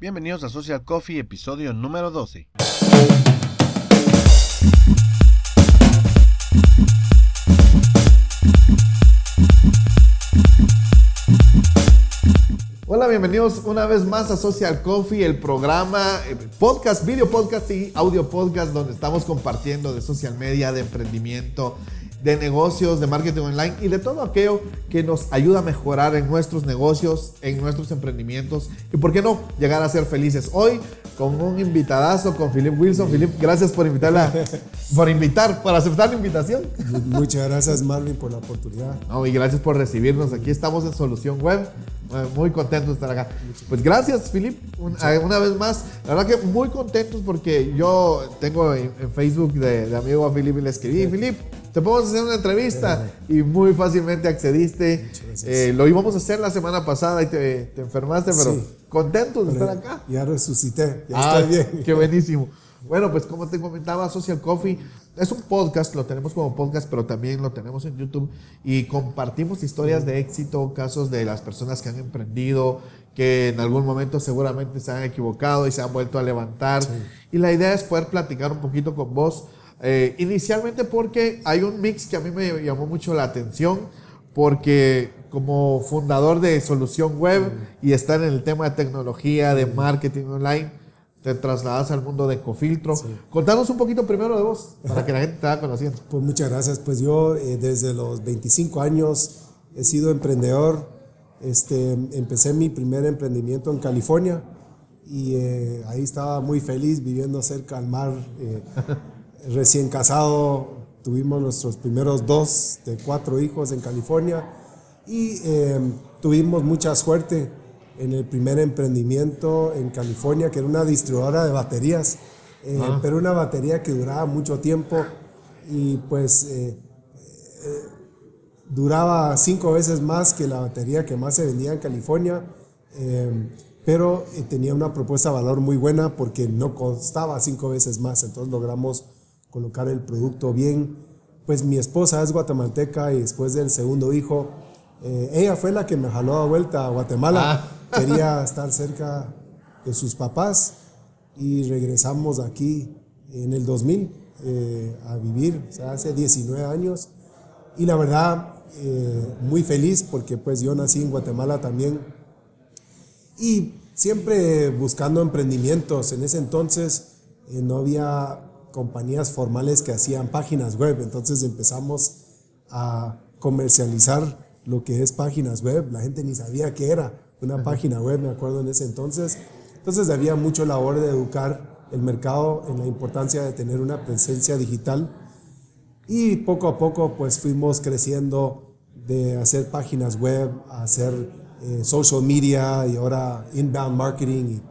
Bienvenidos a Social Coffee, episodio número 12. Hola, bienvenidos una vez más a Social Coffee, el programa, eh, podcast, video podcast y audio podcast donde estamos compartiendo de social media, de emprendimiento, de negocios, de marketing online y de todo aquello que nos ayuda a mejorar en nuestros negocios, en nuestros emprendimientos y, ¿por qué no?, llegar a ser felices. Hoy con un invitadazo, con Philip Wilson. Philip, gracias por invitarla, por invitar, por aceptar la invitación. Muchas gracias, Marvin, por la oportunidad. No, y gracias por recibirnos. Aquí estamos en Solución Web. Eh, Muy contentos de estar acá. Pues gracias, Philip, eh, una vez más. La verdad que muy contentos porque yo tengo en, en Facebook de, de amigo a Philip y le escribí, Philip, te podemos hacer una entrevista y muy fácilmente accediste. Eh, lo íbamos a hacer la semana pasada y te, te enfermaste, pero Sí. contentos de estar acá. Ya resucité, ya Ah, estoy bien. Qué buenísimo. Bueno, pues como te comentaba, Social Coffee es un podcast, lo tenemos como podcast, pero también lo tenemos en YouTube y compartimos historias de éxito, casos de las personas que han emprendido, que en algún momento seguramente se han equivocado y se han vuelto a levantar. Y la idea es poder platicar un poquito con vos, eh, inicialmente porque hay un mix que a mí me llamó mucho la atención, porque como fundador de Solución Web y estar en el tema de tecnología, de marketing online, te trasladas al mundo de Cofiltro. Contanos un poquito primero de vos, para que la gente te vaya conociendo. Pues muchas gracias. Pues yo eh, desde los 25 años he sido emprendedor. Este, empecé mi primer emprendimiento en California y eh, ahí estaba muy feliz viviendo cerca al mar. eh, recién casado, tuvimos nuestros primeros dos de cuatro hijos en California y eh, tuvimos mucha suerte en el primer emprendimiento en California, que era una distribuidora de baterías, eh, pero una batería que duraba mucho tiempo y pues eh, eh, duraba cinco veces más que la batería que más se vendía en California, eh, pero tenía una propuesta de valor muy buena porque no costaba cinco veces más, entonces logramos colocar el producto bien. Pues mi esposa es guatemalteca y después del segundo hijo, eh, ella fue la que me jaló de vuelta a Guatemala. Quería estar cerca de sus papás y regresamos aquí en el 2000 eh, a vivir, o sea, hace 19 años. Y la verdad, eh, muy feliz porque pues yo nací en Guatemala también y siempre buscando emprendimientos. En ese entonces eh, no había compañías formales que hacían páginas web, entonces empezamos a comercializar lo que es páginas web. La gente ni sabía qué era una página web, me acuerdo en ese entonces. Entonces había mucho labor de educar el mercado en la importancia de tener una presencia digital y poco a poco pues fuimos creciendo de hacer páginas web a hacer eh, social media y ahora inbound marketing y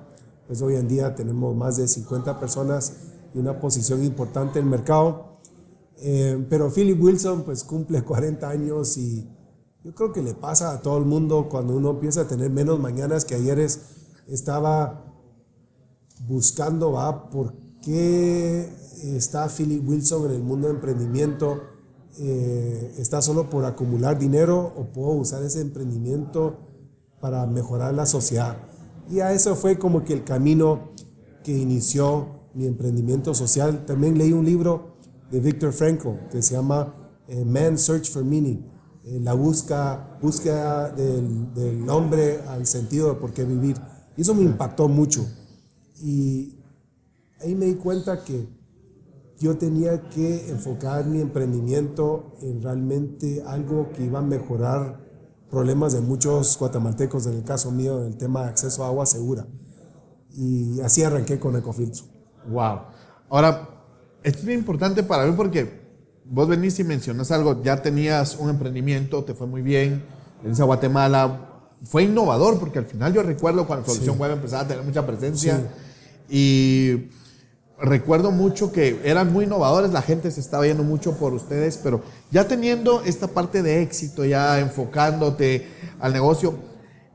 pues hoy en día tenemos más de 50 personas una posición importante en el mercado. Eh, pero Philip Wilson pues cumple 40 años y yo creo que le pasa a todo el mundo cuando uno empieza a tener menos mañanas que ayeres. Estaba buscando, ¿va? ¿Por qué está Philip Wilson en el mundo de emprendimiento? Eh, ¿Está solo por acumular dinero o puedo usar ese emprendimiento para mejorar la sociedad? Y a eso fue como que el camino que inició mi emprendimiento social. También leí un libro de Viktor Frankl que se llama eh, Man's Search for Meaning, eh, la busca, búsqueda del, del hombre al sentido de por qué vivir. Y eso me impactó mucho. Y ahí me di cuenta que yo tenía que enfocar mi emprendimiento en realmente algo que iba a mejorar problemas de muchos guatemaltecos, en el caso mío, en el tema de acceso a agua segura. Y así arranqué con Ecofiltro. Wow. Ahora, esto es bien importante para mí porque vos venís y mencionas algo, ya tenías un emprendimiento, te fue muy bien, venís a Guatemala, fue innovador porque al final yo recuerdo cuando Solución Sí. Web empezaba a tener mucha presencia y recuerdo mucho que eran muy innovadores, la gente se estaba yendo mucho por ustedes, pero ya teniendo esta parte de éxito, ya enfocándote al negocio,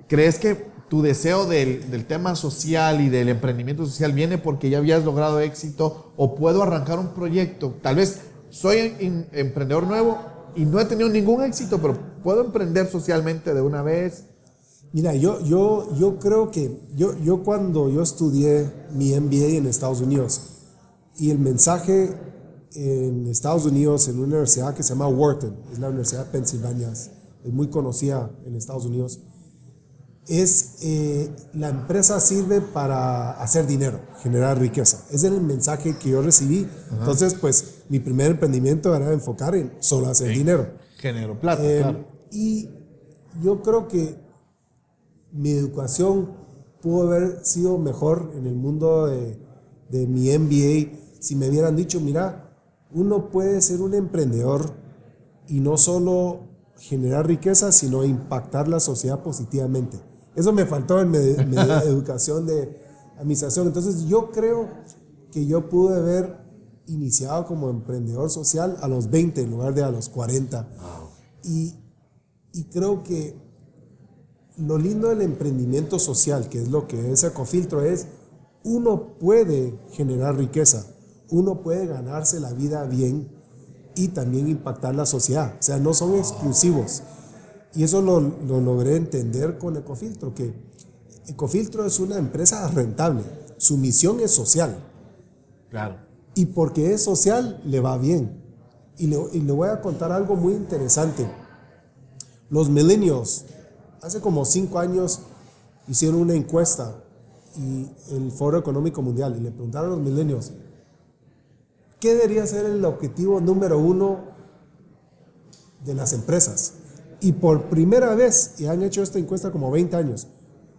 ¿crees que tu deseo del, del tema social y del emprendimiento social viene porque ya habías logrado éxito o puedo arrancar un proyecto? Tal vez soy in- emprendedor nuevo y no he tenido ningún éxito, pero puedo emprender socialmente de una vez. Mira, yo, yo, yo creo que yo, yo cuando yo estudié mi MBA en Estados Unidos y el mensaje en Estados Unidos en una universidad que se llama Wharton, es la Universidad de Pensilvania, es muy conocida en Estados Unidos, es eh, la empresa sirve para hacer dinero, generar riqueza. Ese es el mensaje que yo recibí. Entonces, pues mi primer emprendimiento era enfocar en solo hacer dinero. Genero plata, Eh, claro. Y yo creo que mi educación pudo haber sido mejor en el mundo de, de mi MBA si me hubieran dicho, mira, uno puede ser un emprendedor y no solo generar riqueza, sino impactar la sociedad positivamente. Eso me faltó en mi, mi educación de administración. Entonces yo creo que yo pude haber iniciado como emprendedor social a los 20 en lugar de a los 40. Y, y creo que lo lindo del emprendimiento social, que es lo que es Ecofiltro, es uno puede generar riqueza, uno puede ganarse la vida bien y también impactar la sociedad. O sea, no son exclusivos. Y eso lo, lo logré entender con Ecofiltro, que Ecofiltro es una empresa rentable, su misión es social. Claro. Y porque es social, le va bien. Y le, y le voy a contar algo muy interesante. Los millennials, hace como cinco años, hicieron una encuesta y el Foro Económico Mundial y le preguntaron a los millennials, ¿qué debería ser el objetivo número uno de las empresas? Y por primera vez, y han hecho esta encuesta como 20 años,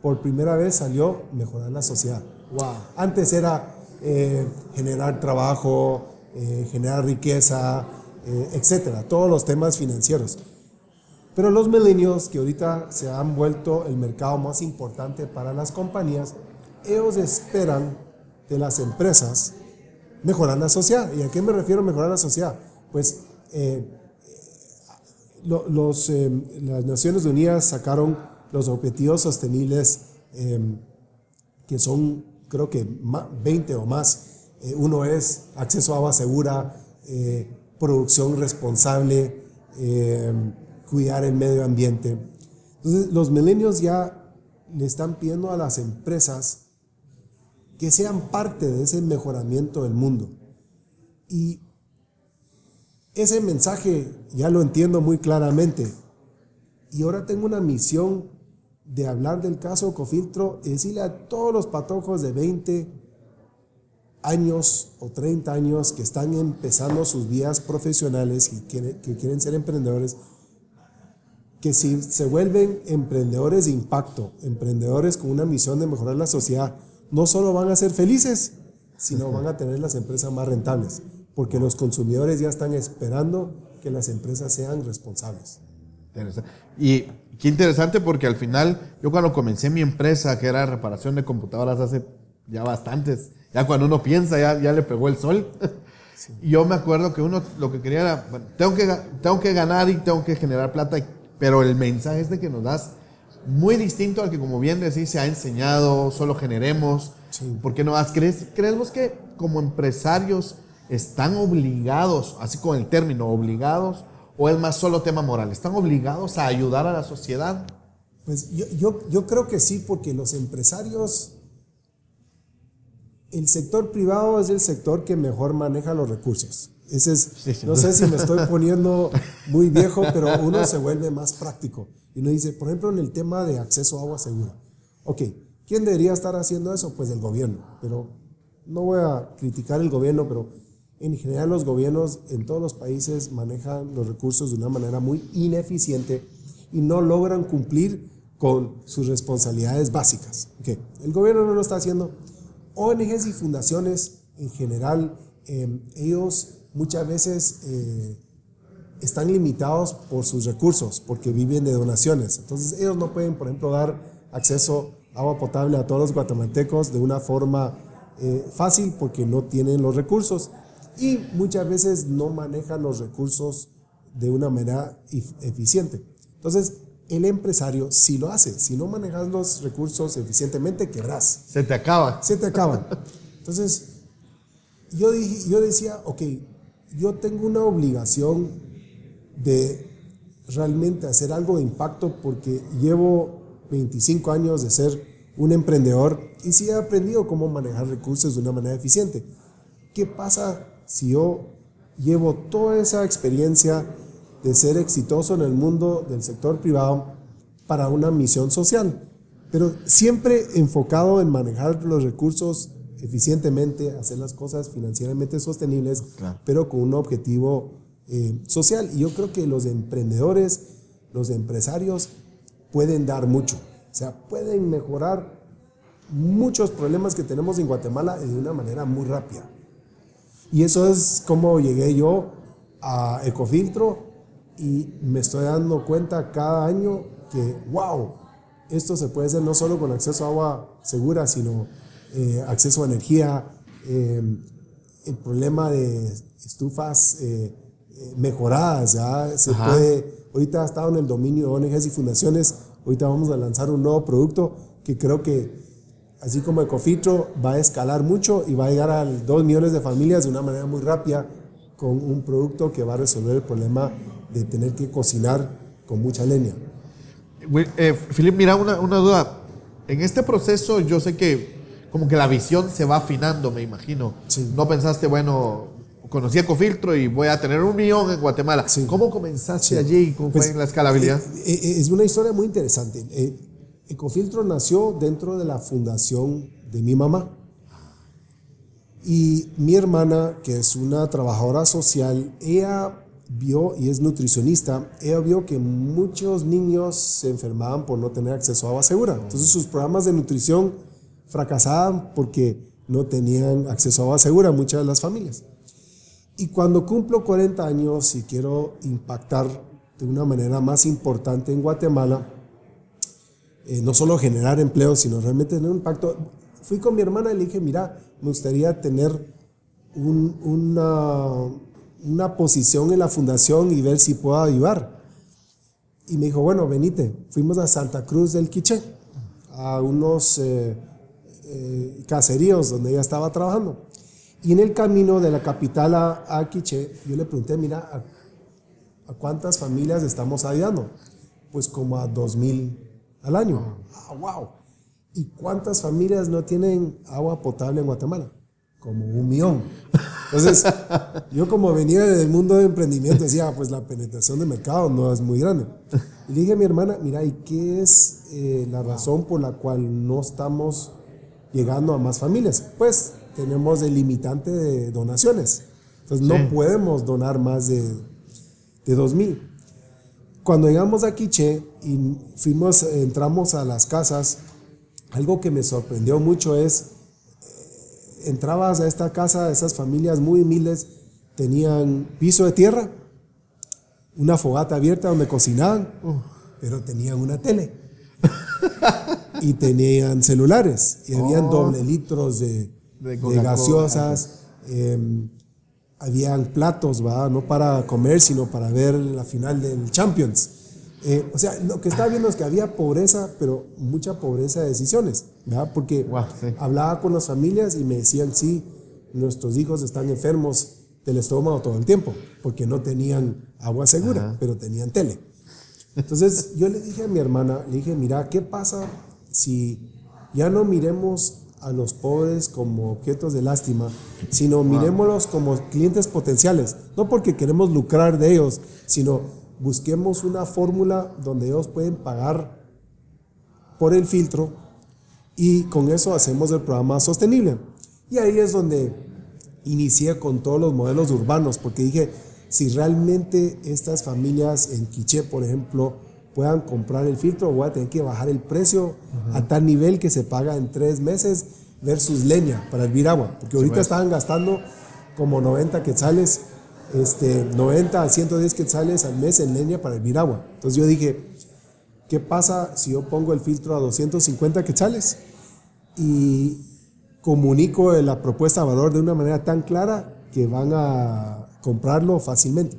por primera vez salió mejorar la sociedad. Wow. Antes era eh, generar trabajo, eh, generar riqueza, eh, etcétera, todos los temas financieros. Pero los millennials, que ahorita se han vuelto el mercado más importante para las compañías, ellos esperan de las empresas mejorar la sociedad. ¿Y a qué me refiero mejorar la sociedad? Pues eh, lo- los, eh, las Naciones Unidas sacaron los objetivos sostenibles eh, que son creo que ma- 20 o más. Eh, uno es acceso a agua segura, eh, producción responsable, eh, cuidar el medio ambiente. Entonces los milenios ya le están pidiendo a las empresas que sean parte de ese mejoramiento del mundo. Y ese mensaje ya lo entiendo muy claramente. Y ahora tengo una misión de hablar del caso Ecofiltro y decirle a todos los patojos de 20 años o 30 años que están empezando sus vidas profesionales y que quieren ser emprendedores, que si se vuelven emprendedores de impacto, emprendedores con una misión de mejorar la sociedad, no solo van a ser felices, sino van a tener las empresas más rentables, porque los consumidores ya están esperando que las empresas sean responsables. Interesante. Y qué interesante porque al final, yo cuando comencé mi empresa, que era reparación de computadoras hace ya bastantes, ya cuando uno piensa, ya, ya le pegó el sol. Y yo me acuerdo que uno lo que quería era, bueno, tengo que, tengo que ganar y tengo que generar plata, pero el mensaje este que nos das, muy distinto al que como bien decís, se ha enseñado, solo generemos. Sí. ¿Por qué no más? ¿Crees, ¿Crees vos que como empresarios están obligados, así con el término, obligados, o es más solo tema moral? ¿Están obligados a ayudar a la sociedad? Pues yo, yo, yo creo que sí, porque los empresarios, el sector privado es el sector que mejor maneja los recursos. Ese es, Sí, no sé si me estoy poniendo muy viejo, pero uno se vuelve más práctico. Y uno dice, por ejemplo, en el tema de acceso a agua segura. Ok, ¿quién debería estar haciendo eso? Pues el gobierno. Pero no voy a criticar el gobierno, pero en general los gobiernos en todos los países manejan los recursos de una manera muy ineficiente y no logran cumplir con sus responsabilidades básicas. Ok, El gobierno no lo está haciendo. ONGs y fundaciones en general, eh, ellos muchas veces eh, están limitados por sus recursos, porque viven de donaciones. Entonces ellos no pueden, por ejemplo, dar acceso a agua potable a todos los guatemaltecos de una forma eh, fácil porque no tienen los recursos y muchas veces no manejan los recursos de una manera ef- eficiente. Entonces, el empresario sí lo hace. Si no manejas los recursos eficientemente, quebrás Se te acaba. se te acaban. Entonces, yo, dije, yo decía, ok, yo tengo una obligación de realmente hacer algo de impacto porque llevo 25 años de ser un emprendedor y sí he aprendido cómo manejar recursos de una manera eficiente. ¿Qué pasa si yo llevo toda esa experiencia de ser exitoso en el mundo del sector privado para una misión social? Pero siempre enfocado en manejar los recursos eficientemente, hacer las cosas financieramente sostenibles, pero con un objetivo eh, social. Y yo creo que los emprendedores, los empresarios pueden dar mucho. O sea, pueden mejorar muchos problemas que tenemos en Guatemala de una manera muy rápida. Y eso es como llegué yo a Ecofiltro y me estoy dando cuenta cada año que, wow, esto se puede hacer no solo con acceso a agua segura, sino eh, acceso a energía, eh, el problema de estufas eh, mejoradas, ¿ya? se puede, ahorita ha estado en el dominio de ONGs y fundaciones, ahorita vamos a lanzar un nuevo producto que creo que así como Ecofitro va a escalar mucho y va a llegar a 2 millones de familias de una manera muy rápida con un producto que va a resolver el problema de tener que cocinar con mucha leña. Eh, Filip, mira una, una duda. En este proceso yo sé que como que la visión se va afinando, me imagino. No pensaste, bueno, conocí Ecofiltro y voy a tener un millón en Guatemala. ¿Cómo comenzaste allí? ¿Cómo fue pues, en la escalabilidad? Eh, eh, es una historia muy interesante. Ecofiltro nació dentro de la fundación de mi mamá. Y mi hermana, que es una trabajadora social, ella vio, y es nutricionista, ella vio que muchos niños se enfermaban por no tener acceso a agua segura. Entonces sus programas de nutrición fracasaban porque no tenían acceso a agua segura muchas de las familias. Y cuando cumplo 40 años y quiero impactar de una manera más importante en Guatemala, eh, no solo generar empleo, sino realmente tener un impacto. Fui con mi hermana y le dije, mira, me gustaría tener una, una posición en la fundación y ver si puedo ayudar. Y me dijo, bueno, venite. Fuimos a Santa Cruz del Quiché, a unos eh, eh, caseríos donde ella estaba trabajando. Y en el camino de la capital a, a Quiché, yo le pregunté, mira, ¿a, ¿a, cuántas familias estamos ayudando? Pues como a dos mil al año. Ah, wow. ¿Y cuántas familias no tienen agua potable en Guatemala? Como un millón. Entonces, yo como venía del mundo de emprendimiento, decía, pues la penetración de mercado no es muy grande. Y le dije a mi hermana, mira, ¿y qué es eh, la razón por la cual no estamos llegando a más familias? Pues tenemos el limitante de donaciones. Entonces, no podemos donar más de, de 2 mil. Cuando llegamos a Quiche y fuimos, entramos a las casas, algo que me sorprendió mucho es, eh, entrabas a esta casa, esas familias muy humildes tenían piso de tierra, una fogata abierta donde cocinaban, pero tenían una tele. y tenían celulares, y habían oh. doble litros de, gaseosas. Em, habían platos, ¿va? no para comer, sino para ver la final del Champions. Eh, o sea, lo que estaba viendo es que había pobreza, pero mucha pobreza de decisiones, ¿verdad? porque hablaba con las familias y me decían, sí, nuestros hijos están enfermos del estómago todo el tiempo, porque no tenían agua segura, pero tenían tele. Entonces yo le dije a mi hermana, le dije, mira, ¿qué pasa si ya no miremos a los pobres como objetos de lástima, sino miremoslos como clientes potenciales, no porque queremos lucrar de ellos, sino busquemos una fórmula donde ellos pueden pagar por el filtro y con eso hacemos el programa sostenible. Y ahí es donde inicié con todos los modelos urbanos, porque dije, si realmente estas familias en Quiché, por ejemplo, puedan comprar el filtro, voy a tener que bajar el precio a tal nivel que se paga en tres meses versus leña para hervir agua, porque ahorita estaban gastando como 90 quetzales, este, 90 a 110 quetzales al mes en leña para hervir agua. Entonces yo dije, ¿qué pasa si yo pongo el filtro a 250 quetzales y comunico la propuesta de valor de una manera tan clara que van a comprarlo fácilmente?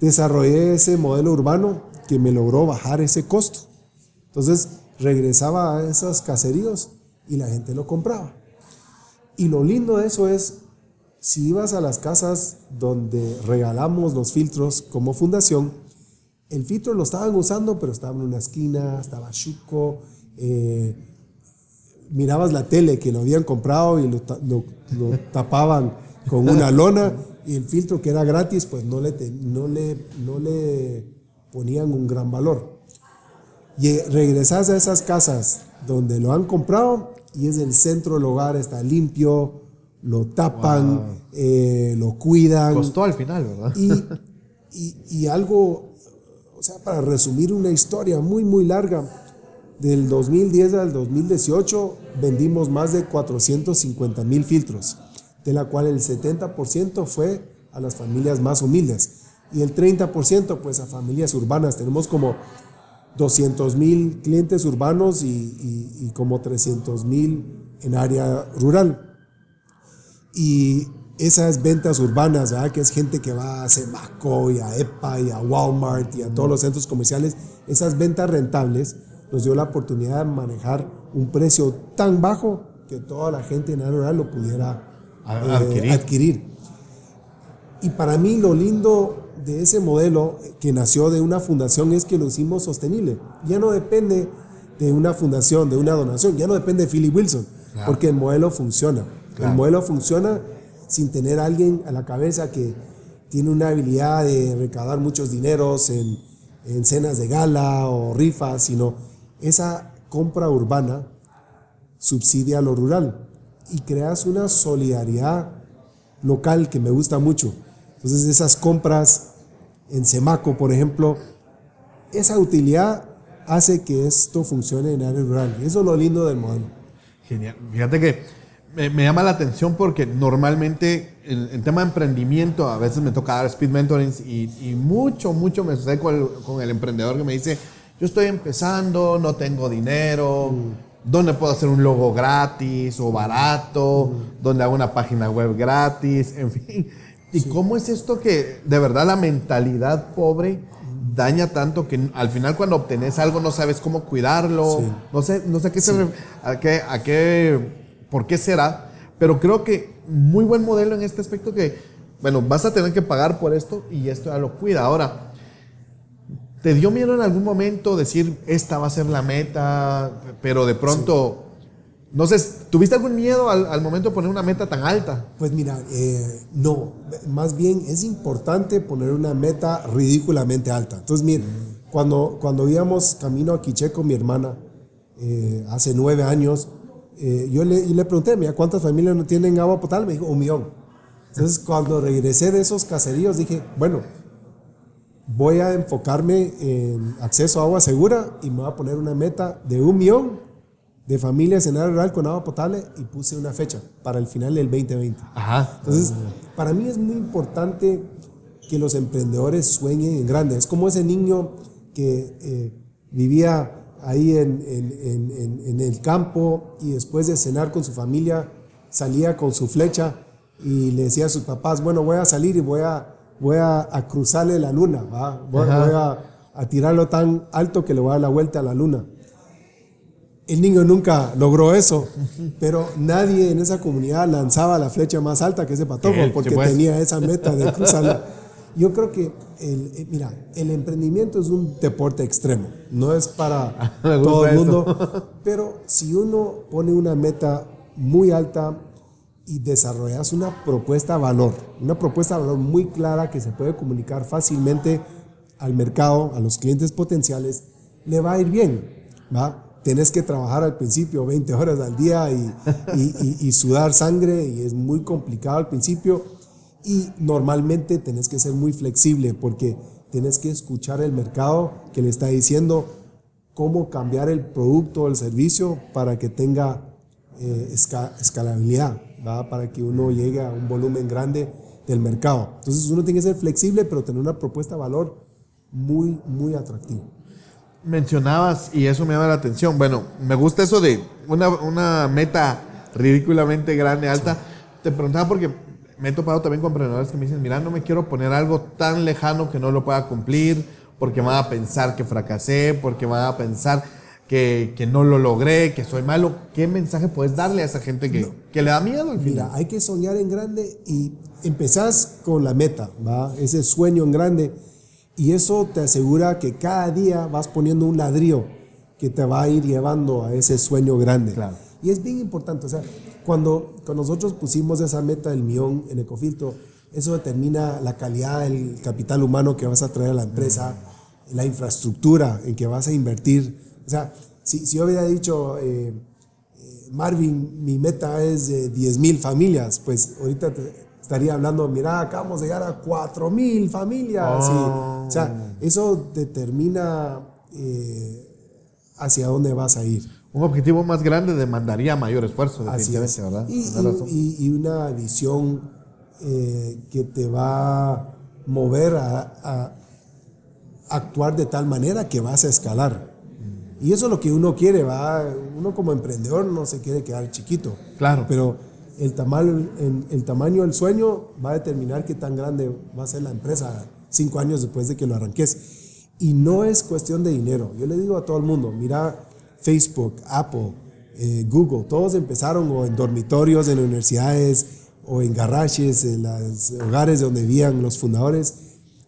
Desarrollé ese modelo urbano que me logró bajar ese costo. Entonces regresaba a esos caseríos y la gente lo compraba. Y lo lindo de eso es, si ibas a las casas donde regalamos los filtros como fundación, el filtro lo estaban usando, pero estaba en una esquina, estaba chuco. Eh, mirabas la tele que lo habían comprado y lo, lo, tapaban con una lona y el filtro que era gratis, pues no le, no le, no le ponían un gran valor. Y regresas a esas casas donde lo han comprado y es el centro del hogar, está limpio, lo tapan, eh, lo cuidan. Costó al final, ¿verdad? Y, y, algo, o sea, para resumir una historia muy, muy larga, del 2010 al 2018 vendimos más de 450 mil filtros, de la cual el 70% fue a las familias más humildes y el 30% pues a familias urbanas. Tenemos como 200 mil clientes urbanos y, como 300 mil en área rural. Y esas ventas urbanas, que es gente que va a Semaco y a EPA y a Walmart y a todos los centros comerciales, esas ventas rentables nos dio la oportunidad de manejar un precio tan bajo que toda la gente en área rural lo pudiera eh, adquirir. Y para mí lo lindo de ese modelo que nació de una fundación es que lo hicimos sostenible. Ya no depende de una fundación, de una donación, ya no depende de Philly Wilson, porque el modelo funciona. El modelo funciona sin tener a alguien a la cabeza que tiene una habilidad de recaudar muchos dineros en, en cenas de gala o rifas, sino esa compra urbana subsidia lo rural y creas una solidaridad local que me gusta mucho. Entonces esas compras en Semaco, por ejemplo, esa utilidad hace que esto funcione en área rural. Y eso es lo lindo del modelo. Genial. Fíjate que me, llama la atención porque normalmente el, tema de emprendimiento, a veces me toca dar speed mentoring y, mucho, mucho me sucede con el, con el, emprendedor que me dice, yo estoy empezando, no tengo dinero, mm. ¿Dónde puedo hacer un logo gratis o barato? ¿Dónde hago una página web gratis? En fin. ¿Y cómo es esto que de verdad la mentalidad pobre daña tanto que al final cuando obtenés algo no sabes cómo cuidarlo? No sé, no sé qué se, a qué, a qué, por qué será, pero creo que muy buen modelo en este aspecto que, bueno, vas a tener que pagar por esto y esto ya lo cuida. Ahora, ¿te dio miedo en algún momento decir esta va a ser la meta, pero de pronto no sé, ¿tuviste algún miedo al, momento de poner una meta tan alta? Pues mira, eh, no, más bien es importante poner una meta ridículamente alta. Entonces, mira, cuando, cuando íbamos camino a Quiché con mi hermana, eh, hace nueve años, eh, yo le, le pregunté, mira, ¿cuántas familias no tienen agua potable? Me dijo, un millón. Entonces, cuando regresé de esos caseríos, dije, bueno, voy a enfocarme en acceso a agua segura y me voy a poner una meta de un millón de familias en área rural con agua potable y puse una fecha para el final del 2020. Ajá. Entonces, para mí es muy importante que los emprendedores sueñen en grande. Es como ese niño que eh, vivía ahí en, en, en, el campo y después de cenar con su familia salía con su flecha y le decía a sus papás, bueno, voy a salir y voy a, voy a, cruzarle la luna, voy, a, a tirarlo tan alto que le voy a dar la vuelta a la luna. El niño nunca logró eso, pero nadie en esa comunidad lanzaba la flecha más alta que ese patojo porque tenía esa meta de cruzarla. Yo creo que, el, eh, mira, el emprendimiento es un deporte extremo, no es para todo el mundo, pero si uno pone una meta muy alta y desarrollas una propuesta de valor, una propuesta de valor muy clara que se puede comunicar fácilmente al mercado, a los clientes potenciales, le va a ir bien, ¿va? que trabajar al principio 20 horas al día y, sudar sangre y es muy complicado al principio y normalmente tenés que ser muy flexible porque tenés que escuchar el mercado que le está diciendo cómo cambiar el producto o el servicio para que tenga eh, escalabilidad, para que uno llegue a un volumen grande del mercado. Entonces uno tiene que ser flexible pero tener una propuesta de valor muy, muy atractiva mencionabas, y eso me llama la atención, bueno, me gusta eso de una, meta ridículamente grande, alta. Te preguntaba porque me he topado también con emprendedores que me dicen, mira, no me quiero poner algo tan lejano que no lo pueda cumplir, porque van a pensar que fracasé, porque van a pensar que, no lo logré, que soy malo. ¿Qué mensaje puedes darle a esa gente que, que le da miedo al final? Mira, hay que soñar en grande y empezás con la meta, ¿va? Ese sueño en grande Y eso te asegura que cada día vas poniendo un ladrillo que te va a ir llevando a ese sueño grande. Claro. Y es bien importante, o sea, cuando, cuando nosotros pusimos esa meta del millón en Ecofiltro, eso determina la calidad del capital humano que vas a traer a la empresa, la infraestructura en que vas a invertir. O sea, si, si yo hubiera dicho, eh, eh, Marvin, mi meta es de 10 mil familias, pues ahorita te estaría hablando, mira, acabamos de llegar a 4 mil familias. o sea, eso determina eh, hacia dónde vas a ir. Un objetivo más grande demandaría mayor esfuerzo, definitivamente, ¿verdad? Y, y, una visión eh, que te va a mover a, actuar de tal manera que vas a escalar. Y eso es lo que uno quiere, va. Uno como emprendedor no se quiere quedar chiquito. Claro. Pero el tamaño, el, tamaño del sueño va a determinar qué tan grande va a ser la empresa cinco años después de que lo arranques. Y no es cuestión de dinero. Yo le digo a todo el mundo, mira, Facebook, Apple, eh, Google, todos empezaron o en dormitorios, en universidades, o en garajes, en los hogares donde vivían los fundadores.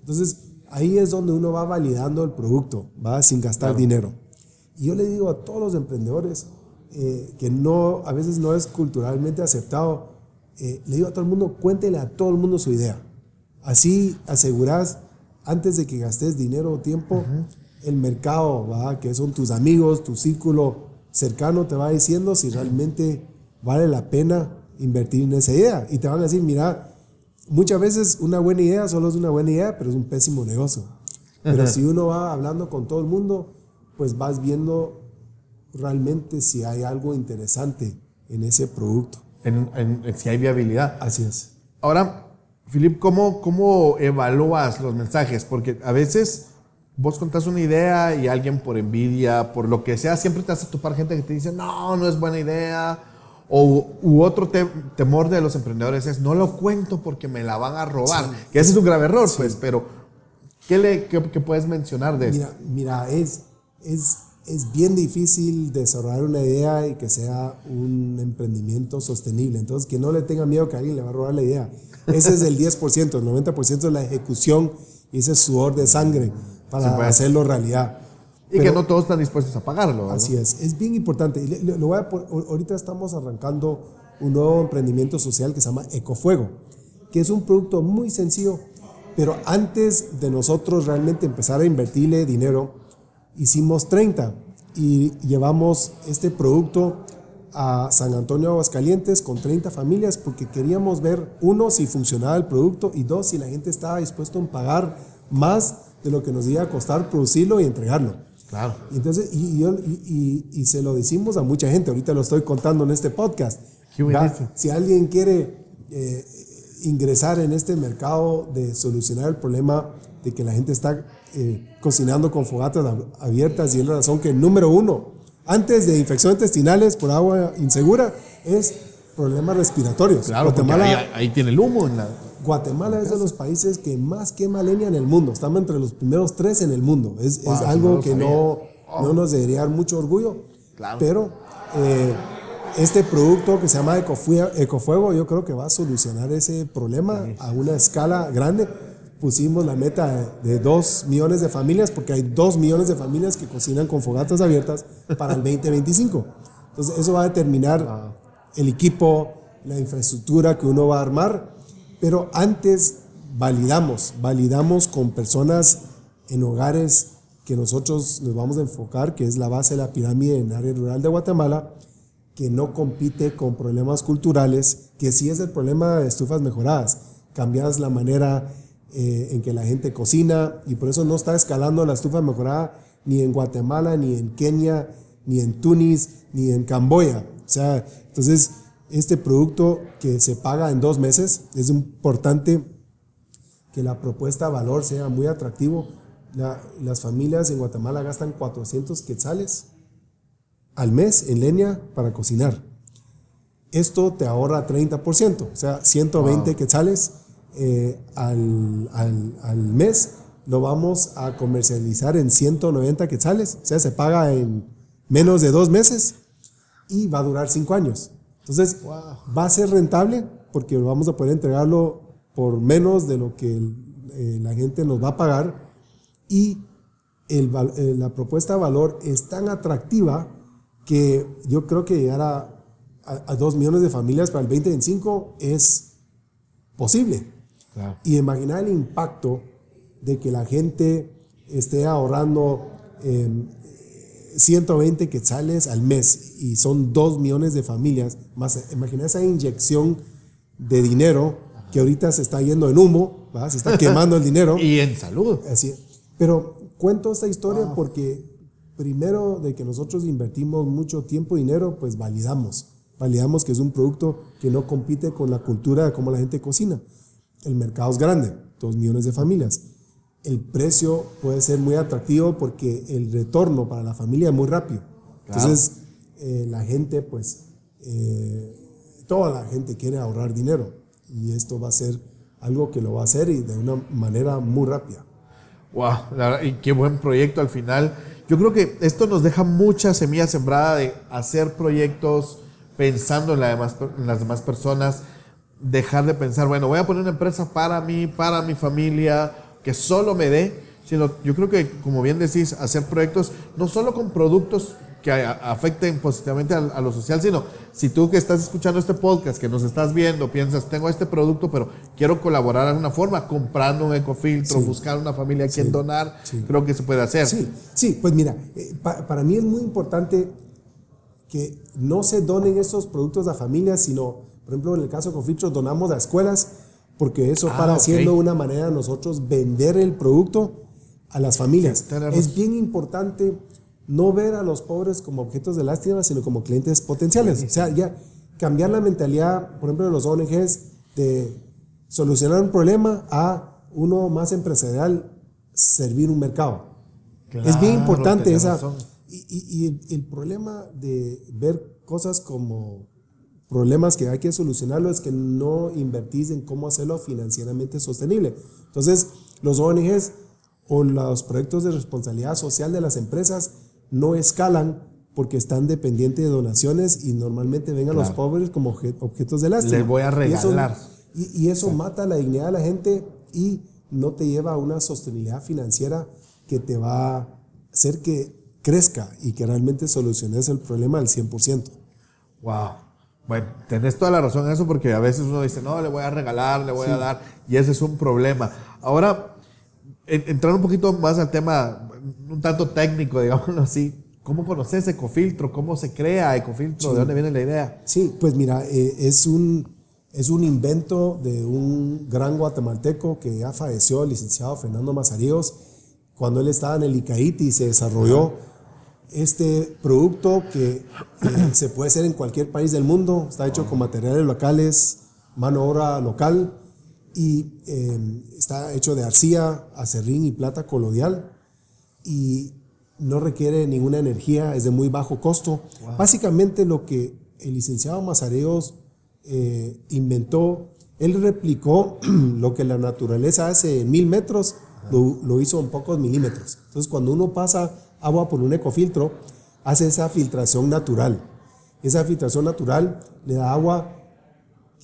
Entonces, ahí es donde uno va validando el producto, va sin gastar dinero. Y yo le digo a todos los emprendedores eh, que no, a veces no es culturalmente aceptado, eh, le digo a todo el mundo, cuéntele a todo el mundo su idea. Así asegurás, antes de que gastes dinero o tiempo, el mercado, ¿va? que son tus amigos, tu círculo cercano, te va diciendo si realmente vale la pena invertir en esa idea. Y te van a decir, mira, muchas veces una buena idea solo es una buena idea, pero es un pésimo negocio. Pero si uno va hablando con todo el mundo, pues vas viendo realmente si hay algo interesante en ese producto. En, si hay viabilidad. Así es. Ahora, Filip, ¿cómo, ¿cómo evalúas los mensajes? Porque a veces vos contás una idea y alguien por envidia, por lo que sea, siempre te hace topar gente que te dice, no, no es buena idea. O u otro temor de los emprendedores es, no lo cuento porque me la van a robar. Que ese es un grave error, pues, pero ¿qué, le, qué, puedes mencionar de mira, Mira, es, es, es bien difícil desarrollar una idea y que sea un emprendimiento sostenible. Entonces, que no le tenga miedo que alguien le va a robar la idea. Ese es el 10%, el 90% es la ejecución y ese sudor de sangre para pues. hacerlo realidad. Y que no todos están dispuestos a pagarlo. Así es, es bien importante. Lo voy a, ahorita estamos arrancando un nuevo emprendimiento social que se llama Ecofuego, que es un producto muy sencillo, pero antes de nosotros realmente empezar a invertirle dinero, hicimos 30 y llevamos este producto a San Antonio Aguascalientes con 30 familias porque queríamos ver, uno, si funcionaba el producto y dos, si la gente estaba dispuesto a pagar más de lo que nos iba a costar producirlo y entregarlo. Claro. Y entonces, y, y, y, se lo decimos a mucha gente, ahorita lo estoy contando en este podcast. Si alguien quiere eh, ingresar en este mercado de solucionar el problema de que la gente está eh, cocinando con fogatas abiertas y es la razón que número uno, antes de infecciones intestinales por agua insegura, es problemas respiratorios. Claro, ahí, ahí, tiene el humo en la Guatemala es de los países que más quema leña en el mundo. Estamos entre los primeros tres en el mundo. Es, algo que no, no, nos debería dar mucho orgullo. Pero eh, este producto que se llama Ecofuego, yo creo que va a solucionar ese problema a una escala grande. Pusimos la meta de 2 millones de familias, porque hay 2 millones de familias que cocinan con fogatas abiertas para el 2025. Entonces, eso va a determinar el equipo, la infraestructura que uno va a armar pero antes validamos, validamos con personas en hogares que nosotros nos vamos a enfocar, que es la base de la pirámide en área rural de Guatemala, que no compite con problemas culturales, que sí es el problema de estufas mejoradas. Cambias la manera eh, en que la gente cocina y por eso no está escalando la estufa mejorada ni en Guatemala, ni en Kenia, ni en Túnez, ni en Camboya. O sea, entonces este producto que se paga en dos meses. Es importante que la propuesta de valor sea muy atractivo. las familias en Guatemala gastan 400 quetzales al mes en leña para cocinar. Esto te ahorra 30%, o sea, 120 quetzales eh, al, al mes lo vamos a comercializar en 190 quetzales, o sea, se paga en menos de dos meses y va a durar cinco años. Entonces, va a ser rentable porque vamos a poder entregarlo por menos de lo que eh, la gente nos va a pagar y el, eh, la propuesta de valor es tan atractiva que yo creo que llegar a, a, dos millones de familias para el 2025 es posible. Y imaginar el impacto de que la gente esté ahorrando 120 quetzales al mes y son 2 millones de familias, más imagina esa inyección de dinero que ahorita se está yendo en humo, se está quemando el dinero. y en salud. Así Pero cuento esta historia porque primero de que nosotros invertimos mucho tiempo y dinero, pues validamos. Validamos que es un producto que no compite con la cultura de cómo la gente cocina. El mercado es grande, 2 millones de familias el precio puede ser muy atractivo porque el retorno para la familia es muy rápido. Entonces, eh, la gente, pues, eh, toda la gente quiere ahorrar dinero y esto va a ser algo que lo va a hacer y de una manera muy rápida. Wow, y qué buen proyecto al final. Yo creo que esto nos deja mucha semilla sembrada de hacer proyectos pensando en, en las demás personas, dejar de pensar, bueno, voy a poner una empresa para mí, para mi familia, que solo me dé, sino yo creo que, como bien decís, hacer proyectos no solo con productos que afecten positivamente a, lo social, sino si tú que estás escuchando este podcast, que nos estás viendo, piensas, tengo este producto, pero quiero colaborar de alguna forma, comprando un ecofiltro, buscar una familia a quien donar, creo que se puede hacer. Sí, sí pues mira, eh, para mí es muy importante que no se donen esos productos a familias, sino, por ejemplo, en el caso de Ecofiltro, donamos a escuelas porque eso ah, para siendo una manera de nosotros vender el producto a las familias. es bien importante no ver a los pobres como objetos de lástima, sino como clientes potenciales. O sea, ya cambiar la mentalidad, por ejemplo, de los ONGs de solucionar un problema a uno más empresarial, servir un mercado. es bien importante esa... Y, y el problema de ver cosas como problemas que hay que solucionarlo es que no invertís en cómo hacerlo financieramente sostenible. Entonces, los ONGs o los proyectos de responsabilidad social de las empresas no escalan porque están dependientes de donaciones y normalmente ven a los pobres como objetos de lástima. Les voy a regalar. Y eso, mata la dignidad de la gente y no te lleva a una sostenibilidad financiera que te va a hacer que crezca y que realmente soluciones el problema al 100%. Wow. Bueno, tenés toda la razón en eso porque a veces uno dice, no, le voy a regalar, le voy a dar, y ese es un problema. Ahora, entrar un poquito más al tema, un tanto técnico, digámoslo así, ¿cómo conoces Ecofiltro? ¿Cómo se crea Ecofiltro? ¿De dónde viene la idea? Sí, pues mira, eh, es, un, es un invento de un gran guatemalteco que ya falleció, el licenciado Fernando Mazaríos, cuando él estaba en el ICAIT y se desarrolló este producto que se puede hacer en cualquier país del mundo, está hecho con materiales locales, mano obra local y em, está hecho de arcilla, acerrín y plata colodial y no requiere ninguna energía, es de muy bajo costo. Básicamente lo que el licenciado Mazareos eh, inventó, él replicó lo que la naturaleza hace en mil metros, lo, lo hizo en pocos milímetros. Entonces cuando uno pasa agua por un ecofiltro, hace esa filtración natural. Esa filtración natural le da agua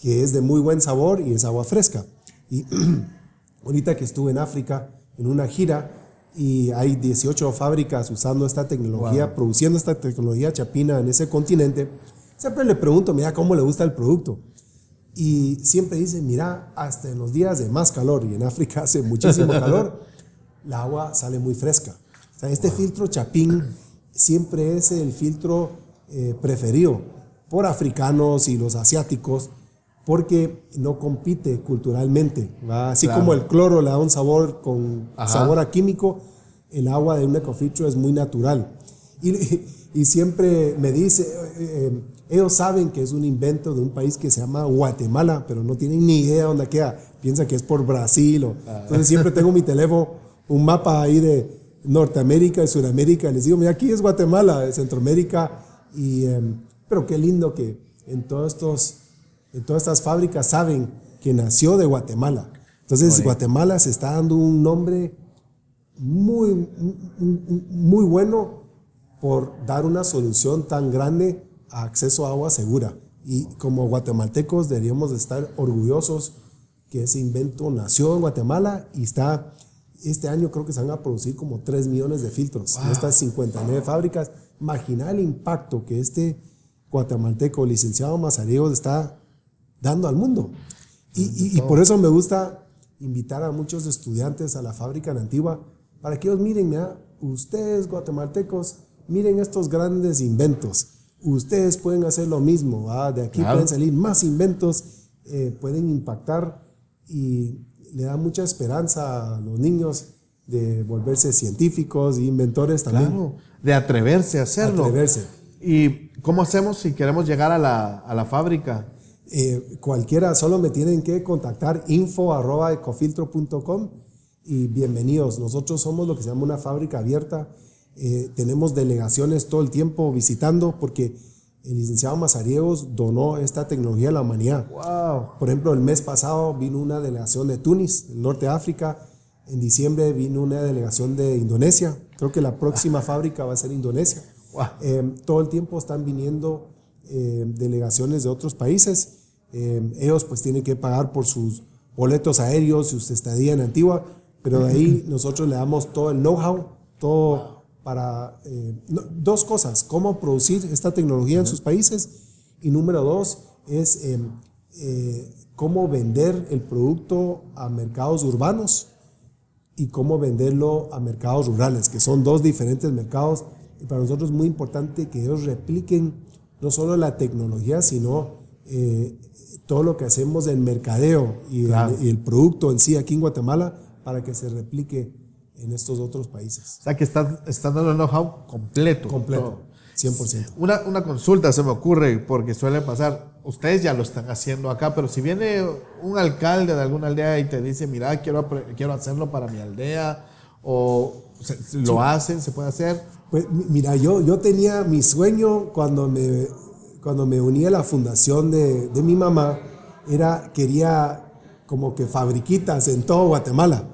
que es de muy buen sabor y es agua fresca. Y ahorita que estuve en África en una gira y hay 18 fábricas usando esta tecnología, produciendo esta tecnología chapina en ese continente, siempre le pregunto, mira, ¿cómo le gusta el producto? Y siempre dice, mira, hasta en los días de más calor, y en África hace muchísimo calor, la agua sale muy fresca este filtro Chapín siempre es el filtro eh, preferido por africanos y los asiáticos porque no compite culturalmente. Así como el cloro le da un sabor con sabor a químico, el agua de un ecofiltro es muy natural. Y, siempre me dice, eh, eh, ellos saben que es un invento de un país que se llama Guatemala, pero no tienen ni idea dónde queda. Piensa que es por Brasil. O, ah. Entonces siempre tengo mi teléfono, un mapa ahí de, Norteamérica y Sudamérica. Les digo, mira, aquí es Guatemala, Centroamérica. Y, em, pero qué lindo que en, todos estos, en todas estas fábricas saben que nació de Guatemala. Entonces, Guatemala se está dando un nombre muy, muy bueno por dar una solución tan grande a acceso a agua segura. Y como guatemaltecos deberíamos estar orgullosos que ese invento nació en Guatemala y está Este año creo que se van a producir como 3 millones de filtros en estas 59 fábricas. Imagina el impacto que este guatemalteco, licenciado Mazariegos, está dando al mundo. Y, y, por eso me gusta invitar a muchos estudiantes a la fábrica en Antigua para que ellos miren, mira, ustedes guatemaltecos, miren estos grandes inventos. Ustedes pueden hacer lo mismo, de aquí pueden salir más inventos, eh, pueden impactar y le da mucha esperanza a los niños de volverse científicos e inventores también. Claro, de atreverse a hacerlo. Atreverse. ¿Y cómo hacemos si queremos llegar a la, a la fábrica? Eh, cualquiera, solo me tienen que contactar info.ecofiltro.com y bienvenidos. Nosotros somos lo que se llama una fábrica abierta. Eh, tenemos delegaciones todo el tiempo visitando porque el licenciado Mazariegos donó esta tecnología a la humanidad. Wow. Por ejemplo, el mes pasado vino una delegación de Túnez, el norte de África. En diciembre vino una delegación de Indonesia. Creo que la próxima fábrica va a ser Indonesia. Eh, todo el tiempo están viniendo eh, delegaciones de otros países. ellos pues tienen que pagar por sus boletos aéreos y su estadía en Antigua pero de ahí nosotros le damos todo el know-how, todo para eh, dos cosas, cómo producir esta tecnología en sus países y número dos es em, eh, cómo vender el producto a mercados urbanos y cómo venderlo a mercados rurales, que son dos diferentes mercados. Y para nosotros es muy importante que ellos repliquen no solo la tecnología, sino eh, todo lo que hacemos en mercadeo y, y el producto en sí aquí en Guatemala para que se replique en estos otros países. O sea, que están, están dando el know-how completo. Completo, 100%. Una, una consulta se me ocurre, porque suele pasar, ustedes ya lo están haciendo acá, pero si viene un alcalde de alguna aldea y te dice, mira, quiero, quiero hacerlo para mi aldea, o lo hacen, se puede hacer. Pues mira, yo, yo tenía mi sueño cuando me, cuando me uní a la fundación de, de mi mamá, era, quería como que fabriquitas en todo Guatemala.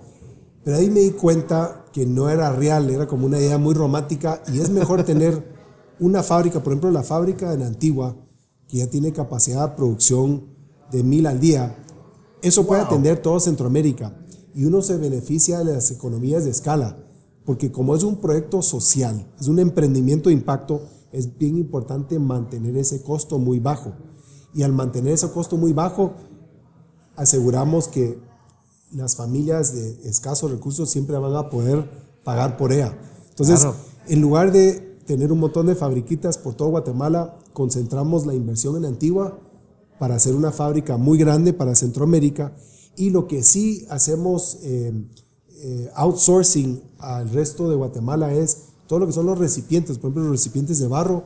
Pero ahí me di cuenta que no era real, era como una idea muy romántica y es mejor tener una fábrica, por ejemplo la fábrica en Antigua, que ya tiene capacidad de producción de mil al día. Eso puede atender todo Centroamérica y uno se beneficia de las economías de escala, porque como es un proyecto social, es un emprendimiento de impacto, es bien importante mantener ese costo muy bajo. Y al mantener ese costo muy bajo, aseguramos que las familias de escasos recursos siempre van a poder pagar por ella. Entonces, en lugar de tener un montón de fabriquitas por todo Guatemala, concentramos la inversión en Antigua para hacer una fábrica muy grande para Centroamérica y lo que sí hacemos eh, eh, outsourcing al resto de Guatemala es todo lo que son los recipientes, por ejemplo los recipientes de barro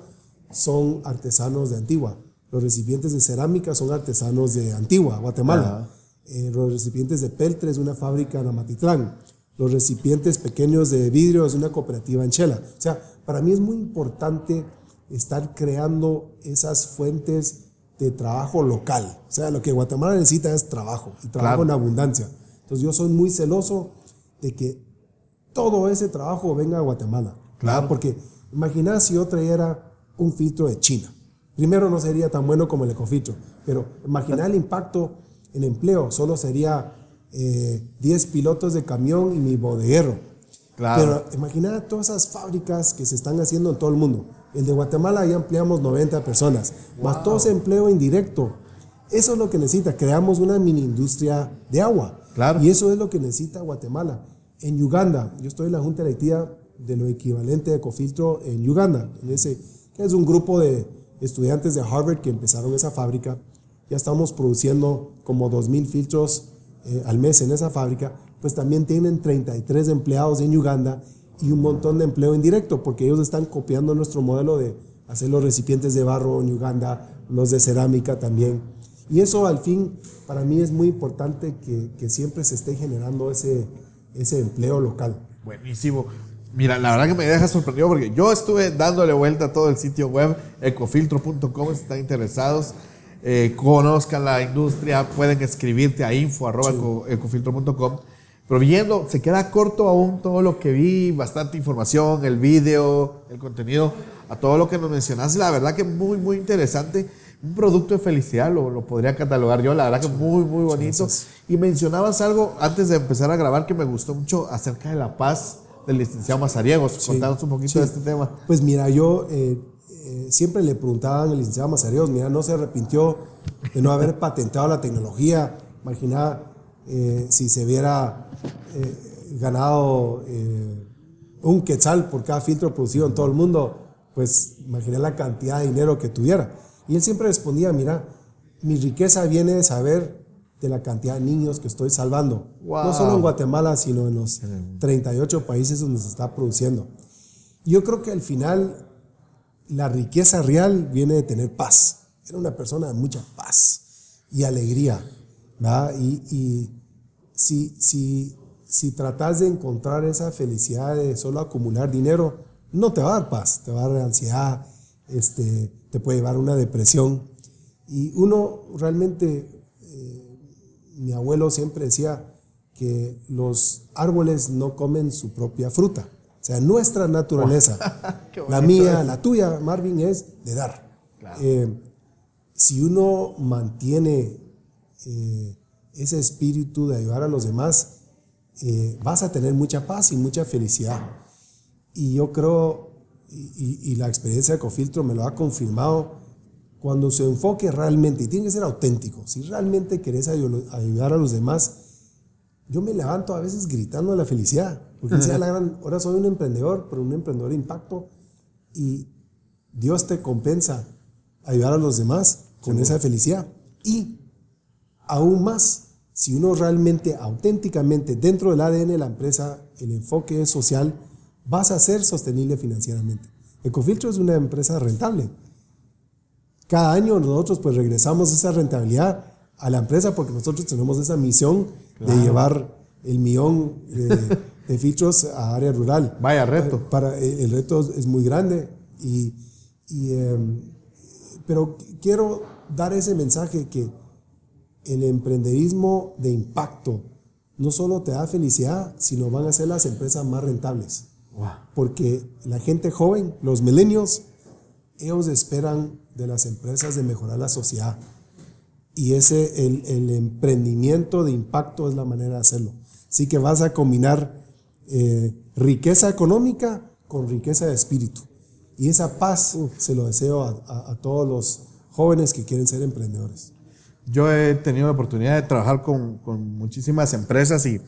son artesanos de Antigua, los recipientes de cerámica son artesanos de Antigua, Guatemala. Eh, los recipientes de peltre es una fábrica en Amatitlán. Los recipientes pequeños de vidrio es una cooperativa en Chela. O sea, para mí es muy importante estar creando esas fuentes de trabajo local. O sea, lo que Guatemala necesita es trabajo y trabajo en abundancia. Entonces yo soy muy celoso de que todo ese trabajo venga a Guatemala. Claro. Porque imagina si yo trajera un filtro de China. Primero no sería tan bueno como el ecofiltro, pero imagina el impacto en empleo. Solo sería 10 eh, pilotos de camión y mi bodeguero. Claro. Pero imagina todas esas fábricas que se están haciendo en todo el mundo. El de Guatemala ya empleamos 90 personas, más todo ese empleo indirecto. Eso es lo que necesita. Creamos una mini industria de agua. Claro. Y eso es lo que necesita Guatemala. En Uganda, yo estoy en la Junta Directiva de lo equivalente de Ecofiltro en Uganda, en ese, que es un grupo de estudiantes de Harvard que empezaron esa fábrica. Ya estamos produciendo como 2.000 filtros eh, al mes en esa fábrica. Pues también tienen 33 empleados en Uganda y un montón de empleo indirecto, porque ellos están copiando nuestro modelo de hacer los recipientes de barro en Uganda, los de cerámica también. Y eso al fin, para mí es muy importante que, que siempre se esté generando ese, ese empleo local. Buenísimo. Mira, la verdad que me deja sorprendido porque yo estuve dándole vuelta a todo el sitio web, ecofiltro.com, si están interesados, eh, conozcan la industria, pueden escribirte a info.ecofiltro.com. Pero viendo, se queda corto aún todo lo que vi, bastante información, el vídeo, el contenido, a todo lo que nos mencionaste, la verdad que muy, muy interesante. un producto de felicidad, lo, lo podría catalogar yo, la verdad que muy, muy bonito. Y mencionabas algo antes de empezar a grabar que me gustó mucho acerca de la paz del licenciado Mazariegos. Contanos un poquito de este tema. Pues mira, yo eh, eh, siempre le preguntaban al licenciado Mazariegos, mira, no se arrepintió de no haber patentado la tecnología. Imagina eh, si se hubiera ganado un quetzal por cada filtro producido en todo el mundo, pues imagina la cantidad de dinero que tuviera. Y él siempre respondía, mira, mi riqueza viene de saber de la cantidad de niños que estoy salvando. No solo en Guatemala, sino en los 38 países donde se está produciendo. Yo creo que al final la riqueza real viene de tener paz. Era una persona de mucha paz y alegría. Y, si, si, si tratas de encontrar esa felicidad de solo acumular dinero, no te va a dar paz, te va a dar ansiedad, este, te puede llevar a una depresión. Y uno realmente, eh, mi abuelo siempre decía que los árboles no comen su propia fruta. O sea, nuestra naturaleza, la mía, la tuya, Marvin, es de dar. Eh, si uno mantiene eh, ese espíritu de ayudar a los demás, vas a tener mucha paz y mucha felicidad. Y yo creo y, la experiencia de Cofiltro me lo ha confirmado, cuando se enfoque realmente, y tiene que ser auténtico, si realmente querés ayudar a los demás, yo me levanto a veces gritando de la felicidad, porque sea la gran, ahora soy un emprendedor, pero un emprendedor de impacto, y Dios te compensa ayudar a los demás con esa felicidad. Y aún más, si uno realmente, auténticamente, dentro del ADN de la empresa, el enfoque es social, vas a ser sostenible financieramente. Ecofiltro es una empresa rentable. Cada año nosotros pues regresamos esa rentabilidad a la empresa porque nosotros tenemos esa misión de llevar el millón de, filtros a área rural. Vaya reto. Para, el reto es muy grande y, em, pero quiero dar ese mensaje que el emprenderismo de impacto no solo te da felicidad, sino van a ser las empresas más rentables. Porque la gente joven, los milenios, ellos esperan de las empresas de mejorar la sociedad. Y ese, el, emprendimiento de impacto es la manera de hacerlo. Así que vas a combinar eh, riqueza económica con riqueza de espíritu. Y esa paz se lo deseo a, todos los jóvenes que quieren ser emprendedores. Yo he tenido la oportunidad de trabajar con, con muchísimas empresas y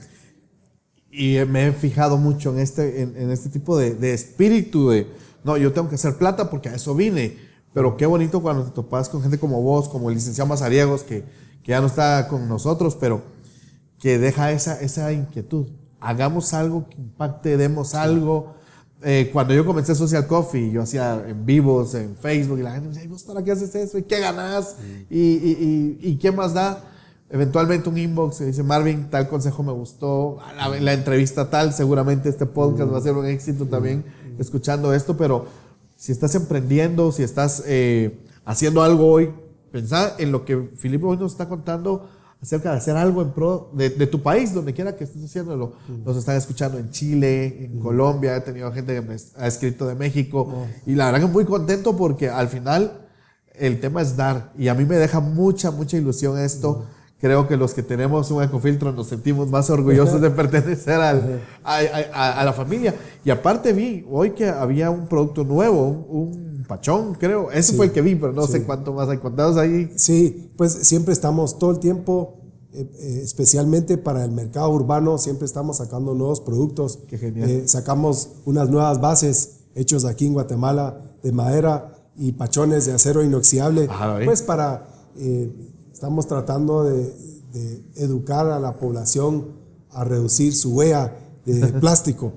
y me he fijado mucho en este, en, este tipo de, de, espíritu de, no, yo tengo que hacer plata porque a eso vine. Pero qué bonito cuando te topas con gente como vos, como el licenciado Mazariegos, que, que ya no está con nosotros, pero que deja esa, esa inquietud. Hagamos algo que impacte, demos algo. Eh, cuando yo comencé Social Coffee, yo hacía en vivos, en Facebook, y la gente me decía, ¿vos para qué haces eso? ¿Y qué ganas? ¿Y, y, y, y qué más da? eventualmente un inbox y dice, Marvin, tal consejo me gustó, la, entrevista tal, seguramente este podcast va a ser un éxito también escuchando esto, pero si estás emprendiendo, si estás eh, haciendo algo hoy, pensá en lo que Filipe hoy nos está contando acerca de hacer algo en pro de, tu país, donde quiera que estés haciéndolo. Nos están escuchando en Chile, en Colombia, he tenido gente que me ha escrito de México. Y la verdad que muy contento porque al final el tema es dar. Y a mí me deja mucha, mucha ilusión esto creo que los que tenemos un ecofiltro nos sentimos más orgullosos de pertenecer al, a, a, la familia. Y aparte vi hoy que había un producto nuevo, un, pachón, creo. Ese fue el que vi, pero no sé cuánto más hay contados ahí. Sí, pues siempre estamos todo el tiempo, eh, eh, especialmente para el mercado urbano, siempre estamos sacando nuevos productos. Qué genial. Eh, sacamos unas nuevas bases hechos aquí en Guatemala de madera y pachones de acero inoxidable, pues para Estamos tratando de, educar a la población a reducir su huella de plástico,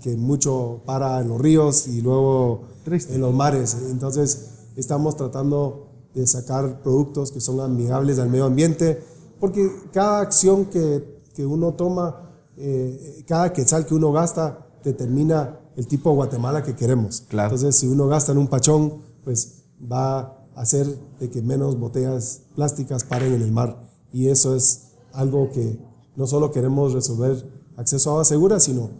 que mucho para en los ríos y luego en los mares. Entonces, estamos tratando de sacar productos que son amigables al medio ambiente, porque cada acción que, que uno toma, eh, cada quetzal que uno gasta, determina el tipo de Guatemala que queremos. Entonces, si uno gasta en un pachón, pues va hacer de que menos botellas plásticas paren en el mar. Y eso es algo que no solo queremos resolver acceso a agua segura, sino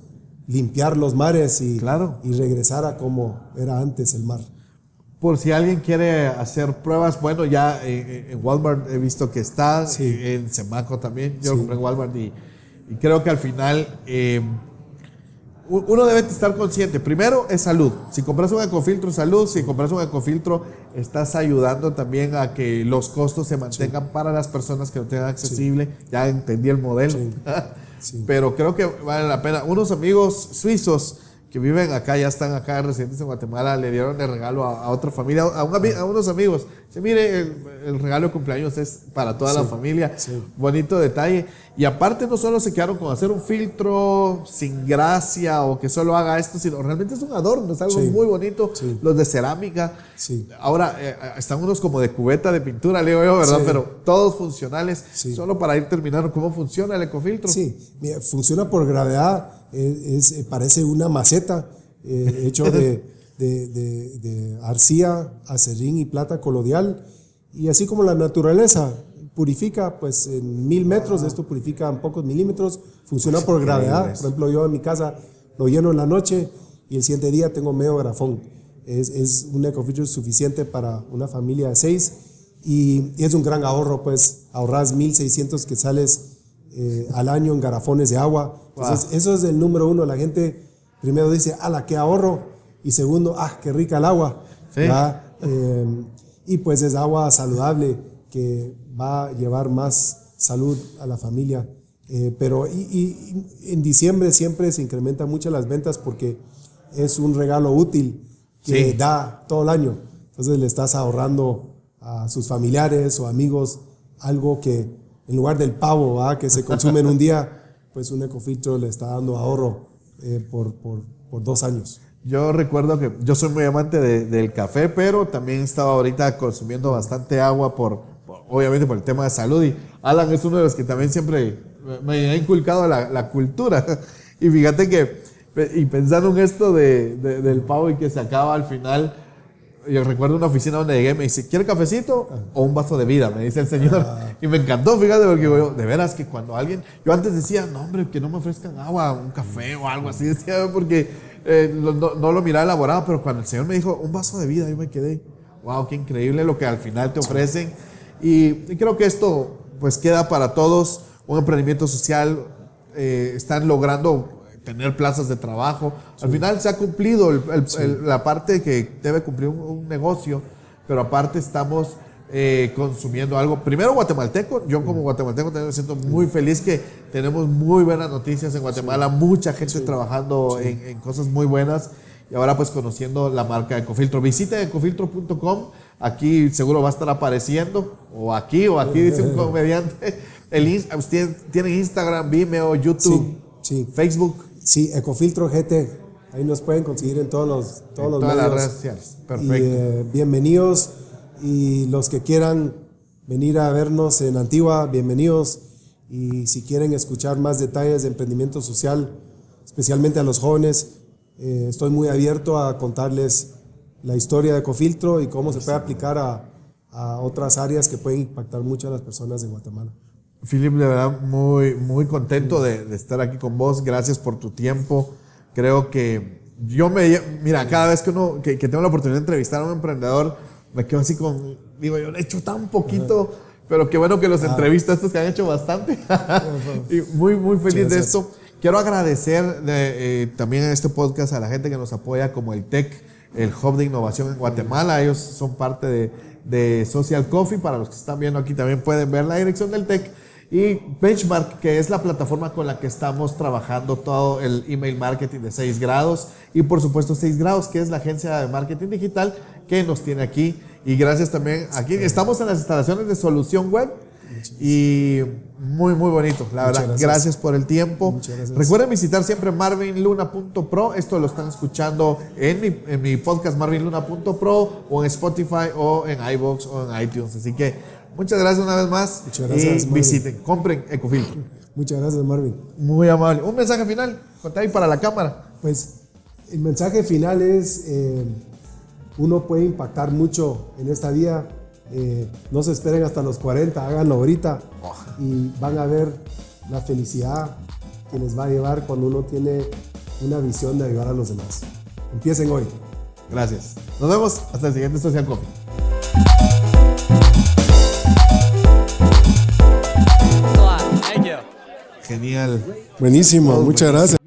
limpiar los mares y, claro. y regresar a como era antes el mar. por si alguien quiere hacer pruebas, bueno, ya eh, en Walmart he visto que está, en Semaco también, yo compré en Walmart y, creo que al final eh, uno debe estar consciente, primero es salud, si compras un ecofiltro, salud, si compras un ecofiltro, estás ayudando también a que los costos se mantengan para las personas que no tengan accesible, ya entendí el modelo, pero creo que vale la pena. Unos amigos suizos, que viven acá, ya están acá residentes en Guatemala, le dieron de regalo a, otra familia, a, a, unos amigos. Dice, mire, el, regalo de cumpleaños es para toda la familia. Bonito detalle. Y aparte no solo se quedaron con hacer un filtro sin gracia o que solo haga esto, sino realmente es un adorno, es algo muy bonito. Los de cerámica. Ahora eh, eh, están unos como de cubeta de pintura, leo yo, ¿verdad? Pero todos funcionales. Solo para ir terminando, ¿cómo funciona el ecofiltro? Sí, funciona por gravedad es, eh, parece una maceta eh, hecho de, de, arcilla, acerrín y plata colodial. Y así como la naturaleza purifica, pues en mil metros, esto purifica en pocos milímetros, funciona por gravedad. Por ejemplo, yo en mi casa lo lleno en la noche y el siguiente día tengo medio grafón. Es, es un ecofiltro suficiente para una familia de seis y, es un gran ahorro, pues ahorras 1.600 que sales eh, al año en garafones de agua. Entonces, eso es el número uno. La gente primero dice, ala, qué ahorro. Y segundo, ah, qué rica el agua. Eh, y pues es agua saludable que va a llevar más salud a la familia. Eh, pero y, en diciembre siempre se incrementan mucho las ventas porque es un regalo útil que da todo el año. Entonces le estás ahorrando a sus familiares o amigos algo que en lugar del pavo que se consume en un día, pues un ecofiltro le está dando ahorro eh, por, por, por, dos años. Yo recuerdo que yo soy muy amante del café, pero también estaba ahorita consumiendo bastante agua por, obviamente por el tema de salud. Y Alan es uno de los que también siempre me ha inculcado la, cultura. Y fíjate que, y pensando en esto de, del pavo y que se acaba al final, yo recuerdo una oficina donde llegué, me dice, ¿quiere cafecito o un vaso de vida? Me dice el señor. Ah. Y me encantó, fíjate, porque yo, de veras que cuando alguien, yo antes decía, no, hombre, que no me ofrezcan agua, un café o algo así, decía, porque eh, no, lo miraba elaborado, pero cuando el señor me dijo, un vaso de vida, yo me quedé, wow, qué increíble lo que al final te ofrecen. Y, creo que esto, pues, queda para todos, un emprendimiento social, eh, están logrando tener plazas de trabajo. Al final se ha cumplido la parte que debe cumplir un, negocio, pero aparte estamos eh, consumiendo algo. Primero guatemalteco, yo como guatemalteco me siento muy feliz que tenemos muy buenas noticias en Guatemala, mucha gente trabajando en, cosas muy buenas y ahora pues conociendo la marca Ecofiltro. Visita ecofiltro.com, aquí seguro va a estar apareciendo, o aquí o aquí dice un comediante. El, tienen Instagram, Vimeo, YouTube, Facebook. Sí, Ecofiltro GT. Ahí nos pueden conseguir en todos los, todos los todas las redes sociales. Perfecto. Eh, bienvenidos. Y los que quieran venir a vernos en Antigua, bienvenidos. Y si quieren escuchar más detalles de emprendimiento social, especialmente a los jóvenes, eh, estoy muy abierto a contarles la historia de Ecofiltro y cómo se puede aplicar a, a otras áreas que pueden impactar mucho a las personas en Guatemala. Philip, de verdad, muy, muy contento de, estar aquí con vos. Gracias por tu tiempo. Creo que yo me. Mira, cada vez que, uno, que, tengo la oportunidad de entrevistar a un emprendedor, me quedo así con. Digo, yo he hecho tan poquito, pero qué bueno que los ah. entrevistas estos que han hecho bastante. y muy, muy feliz de esto. Quiero agradecer de, eh, también en este podcast a la gente que nos apoya, como el TEC, el Hub de Innovación en Guatemala. Ellos son parte de, de Social Coffee. Para los que están viendo aquí también pueden ver la dirección del TEC y Benchmark, que es la plataforma con la que estamos trabajando todo el email marketing de 6 grados. Y por supuesto 6 grados, que es la agencia de marketing digital que nos tiene aquí. Y gracias también, aquí estamos en las instalaciones de Solución Web. Y muy, muy bonito, la verdad. Gracias. por el tiempo. Recuerden visitar siempre marvinluna.pro. Esto lo están escuchando en mi, en mi podcast marvinluna.pro o en Spotify o en iBox o en iTunes. Así que Muchas gracias una vez más. Muchas gracias. Y visiten, compren Ecofiltro. Muchas gracias, Marvin. Muy amable. Un mensaje final, conté ahí para la cámara. Pues el mensaje final es: eh, uno puede impactar mucho en esta vida. Eh, no se esperen hasta los 40, háganlo ahorita y van a ver la felicidad que les va a llevar cuando uno tiene una visión de ayudar a los demás. Empiecen hoy. Gracias. Nos vemos hasta el siguiente Social Coffee. Genial. Buenísimo, muchas gracias.